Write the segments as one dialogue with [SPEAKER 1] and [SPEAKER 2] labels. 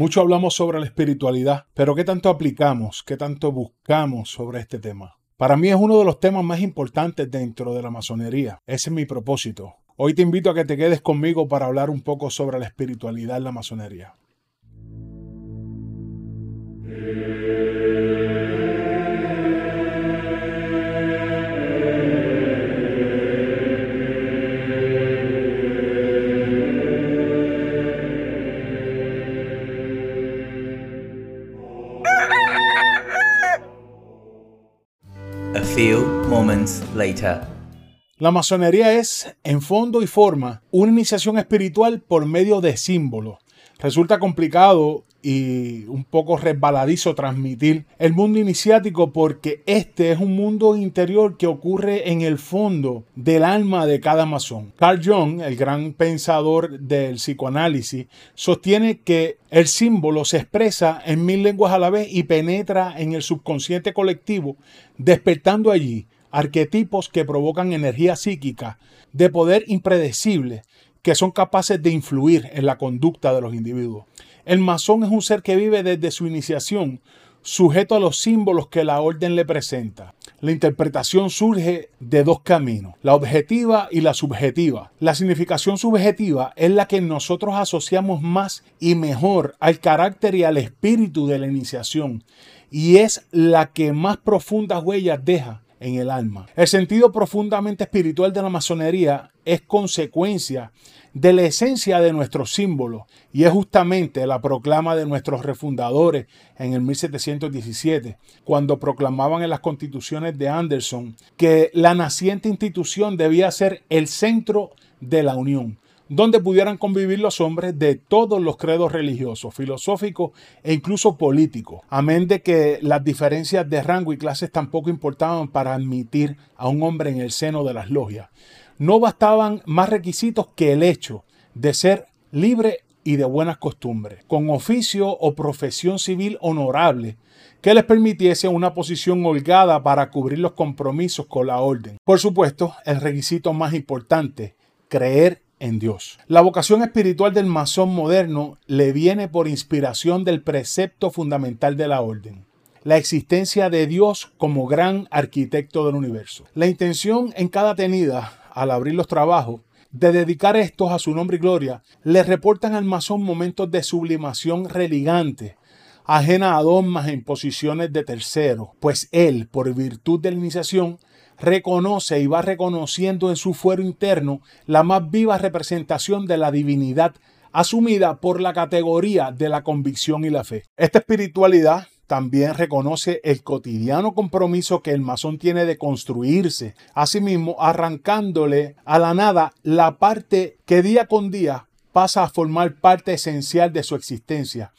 [SPEAKER 1] Mucho hablamos sobre la espiritualidad, pero ¿qué tanto aplicamos, qué tanto buscamos sobre este tema? Para mí es uno de los temas más importantes dentro de la masonería. Ese es mi propósito. Hoy te invito a que te quedes conmigo para hablar un poco sobre la espiritualidad en la masonería.
[SPEAKER 2] A few moments later.
[SPEAKER 1] La masonería es, en fondo y forma, una iniciación espiritual por medio de símbolos. Resulta complicado y un poco resbaladizo transmitir el mundo iniciático porque este es un mundo interior que ocurre en el fondo del alma de cada masón. Carl Jung, el gran pensador del psicoanálisis, sostiene que el símbolo se expresa en mil lenguas a la vez y penetra en el subconsciente colectivo, despertando allí arquetipos que provocan energía psíquica de poder impredecible que son capaces de influir en la conducta de los individuos. El masón es un ser que vive desde su iniciación sujeto a los símbolos que la orden le presenta. La interpretación surge de dos caminos, la objetiva y la subjetiva. La significación subjetiva es la que nosotros asociamos más y mejor al carácter y al espíritu de la iniciación y es la que más profundas huellas deja en el alma. El sentido profundamente espiritual de la masonería es consecuencia de la esencia de nuestros símbolos y es justamente la proclama de nuestros refundadores en el 1717, cuando proclamaban en las constituciones de Anderson que la naciente institución debía ser el centro de la unión donde pudieran convivir los hombres de todos los credos religiosos, filosóficos e incluso políticos, amén de que las diferencias de rango y clases tampoco importaban para admitir a un hombre en el seno de las logias. No bastaban más requisitos que el hecho de ser libre y de buenas costumbres, con oficio o profesión civil honorable, que les permitiese una posición holgada para cubrir los compromisos con la orden. Por supuesto, el requisito más importante, creer en Dios. La vocación espiritual del masón moderno le viene por inspiración del precepto fundamental de la orden, la existencia de Dios como gran arquitecto del universo. La intención en cada tenida, al abrir los trabajos, de dedicar estos a su nombre y gloria, le reportan al masón momentos de sublimación religante, ajena a dogmas e imposiciones de terceros, pues él, por virtud de la iniciación, reconoce y va reconociendo en su fuero interno la más viva representación de la divinidad asumida por la categoría de la convicción y la fe. Esta espiritualidad también reconoce el cotidiano compromiso que el masón tiene de construirse, asimismo arrancándole a la nada la parte que día con día pasa a formar parte esencial de su existencia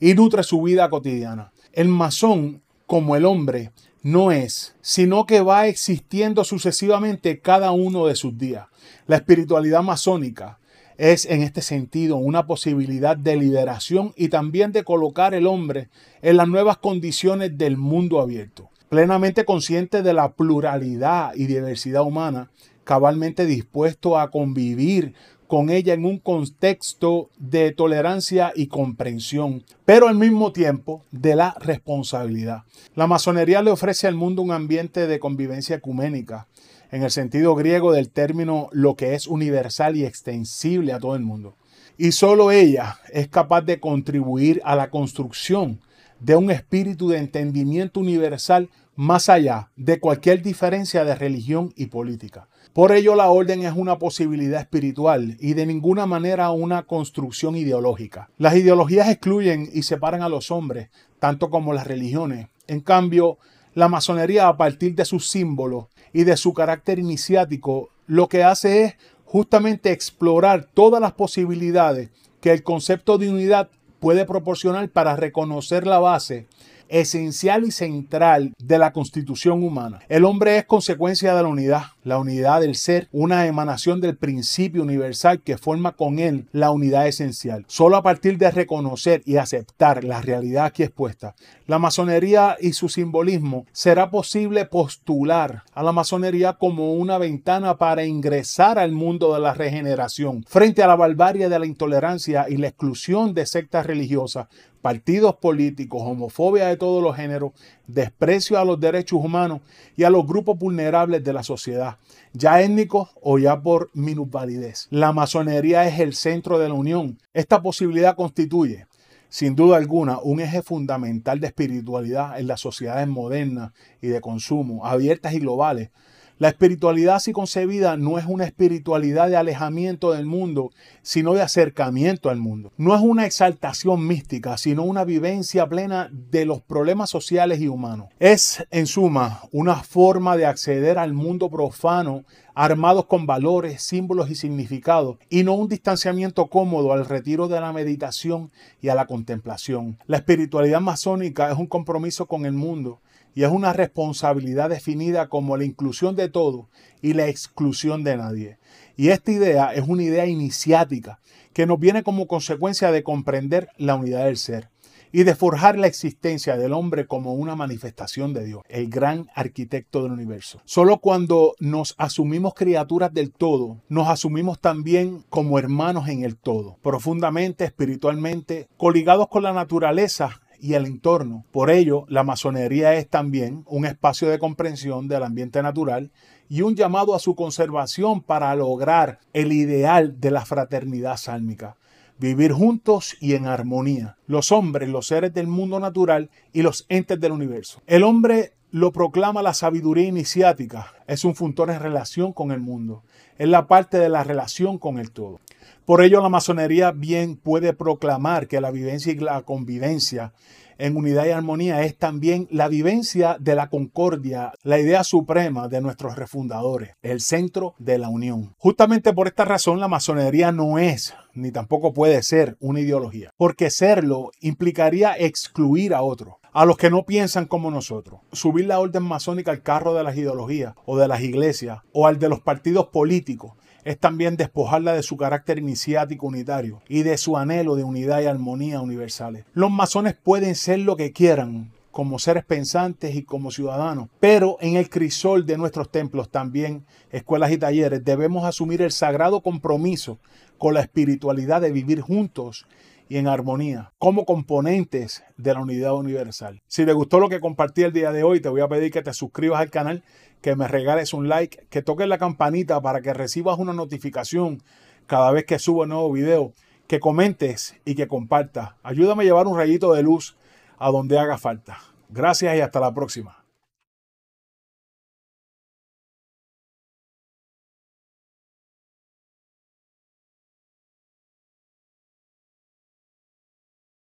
[SPEAKER 1] y nutre su vida cotidiana. El masón, como el hombre, no es, sino que va existiendo sucesivamente cada uno de sus días. La espiritualidad masónica es en este sentido una posibilidad de liberación y también de colocar el hombre en las nuevas condiciones del mundo abierto. Plenamente consciente de la pluralidad y diversidad humana, cabalmente dispuesto a convivir con ella en un contexto de tolerancia y comprensión, pero al mismo tiempo de la responsabilidad. La masonería le ofrece al mundo un ambiente de convivencia ecuménica, en el sentido griego del término lo que es universal y extensible a todo el mundo. Y solo ella es capaz de contribuir a la construcción de un espíritu de entendimiento universal más allá de cualquier diferencia de religión y política. Por ello la orden es una posibilidad espiritual y de ninguna manera una construcción ideológica. Las ideologías excluyen y separan a los hombres, tanto como las religiones. En cambio, la masonería a partir de sus símbolos y de su carácter iniciático, lo que hace es justamente explorar todas las posibilidades que el concepto de unidad puede proporcionar para reconocer la base esencial y central de la constitución humana. El hombre es consecuencia de la unidad, la unidad del ser, una emanación del principio universal que forma con él la unidad esencial. Solo a partir de reconocer y aceptar la realidad aquí expuesta, la masonería y su simbolismo, será posible postular a la masonería como una ventana para ingresar al mundo de la regeneración frente a la barbarie de la intolerancia y la exclusión de sectas religiosas partidos políticos, homofobia de todos los géneros, desprecio a los derechos humanos y a los grupos vulnerables de la sociedad, ya étnicos o ya por minusvalidez. La masonería es el centro de la unión. Esta posibilidad constituye, sin duda alguna, un eje fundamental de espiritualidad en las sociedades modernas y de consumo, abiertas y globales, la espiritualidad así concebida no es una espiritualidad de alejamiento del mundo, sino de acercamiento al mundo. No es una exaltación mística, sino una vivencia plena de los problemas sociales y humanos. Es, en suma, una forma de acceder al mundo profano armados con valores, símbolos y significados, y no un distanciamiento cómodo al retiro de la meditación y a la contemplación. La espiritualidad masónica es un compromiso con el mundo y es una responsabilidad definida como la inclusión de todo y la exclusión de nadie. Y esta idea es una idea iniciática que nos viene como consecuencia de comprender la unidad del ser y de forjar la existencia del hombre como una manifestación de Dios, el gran arquitecto del universo. Solo cuando nos asumimos criaturas del todo, nos asumimos también como hermanos en el todo, profundamente, espiritualmente, coligados con la naturaleza y el entorno. Por ello, la masonería es también un espacio de comprensión del ambiente natural y un llamado a su conservación para lograr el ideal de la fraternidad sálmica. Vivir juntos y en armonía, los hombres, los seres del mundo natural y los entes del universo. El hombre lo proclama la sabiduría iniciática, es un funtor en relación con el mundo, es la parte de la relación con el todo. Por ello, la masonería bien puede proclamar que la vivencia y la convivencia en unidad y armonía es también la vivencia de la concordia, la idea suprema de nuestros refundadores, el centro de la unión. Justamente por esta razón la masonería no es ni tampoco puede ser una ideología, porque serlo implicaría excluir a otros, a los que no piensan como nosotros. Subir la orden masónica al carro de las ideologías o de las iglesias o al de los partidos políticos es también despojarla de su carácter iniciático unitario y de su anhelo de unidad y armonía universales. Los masones pueden ser lo que quieran, como seres pensantes y como ciudadanos. Pero en el crisol de nuestros templos también, escuelas y talleres, debemos asumir el sagrado compromiso con la espiritualidad de vivir juntos y en armonía como componentes de la unidad universal. Si te gustó lo que compartí el día de hoy, te voy a pedir que te suscribas al canal, que me regales un like, que toques la campanita para que recibas una notificación cada vez que subo un nuevo video, que comentes y que compartas. Ayúdame a llevar un rayito de luz a donde haga falta. Gracias y hasta la próxima.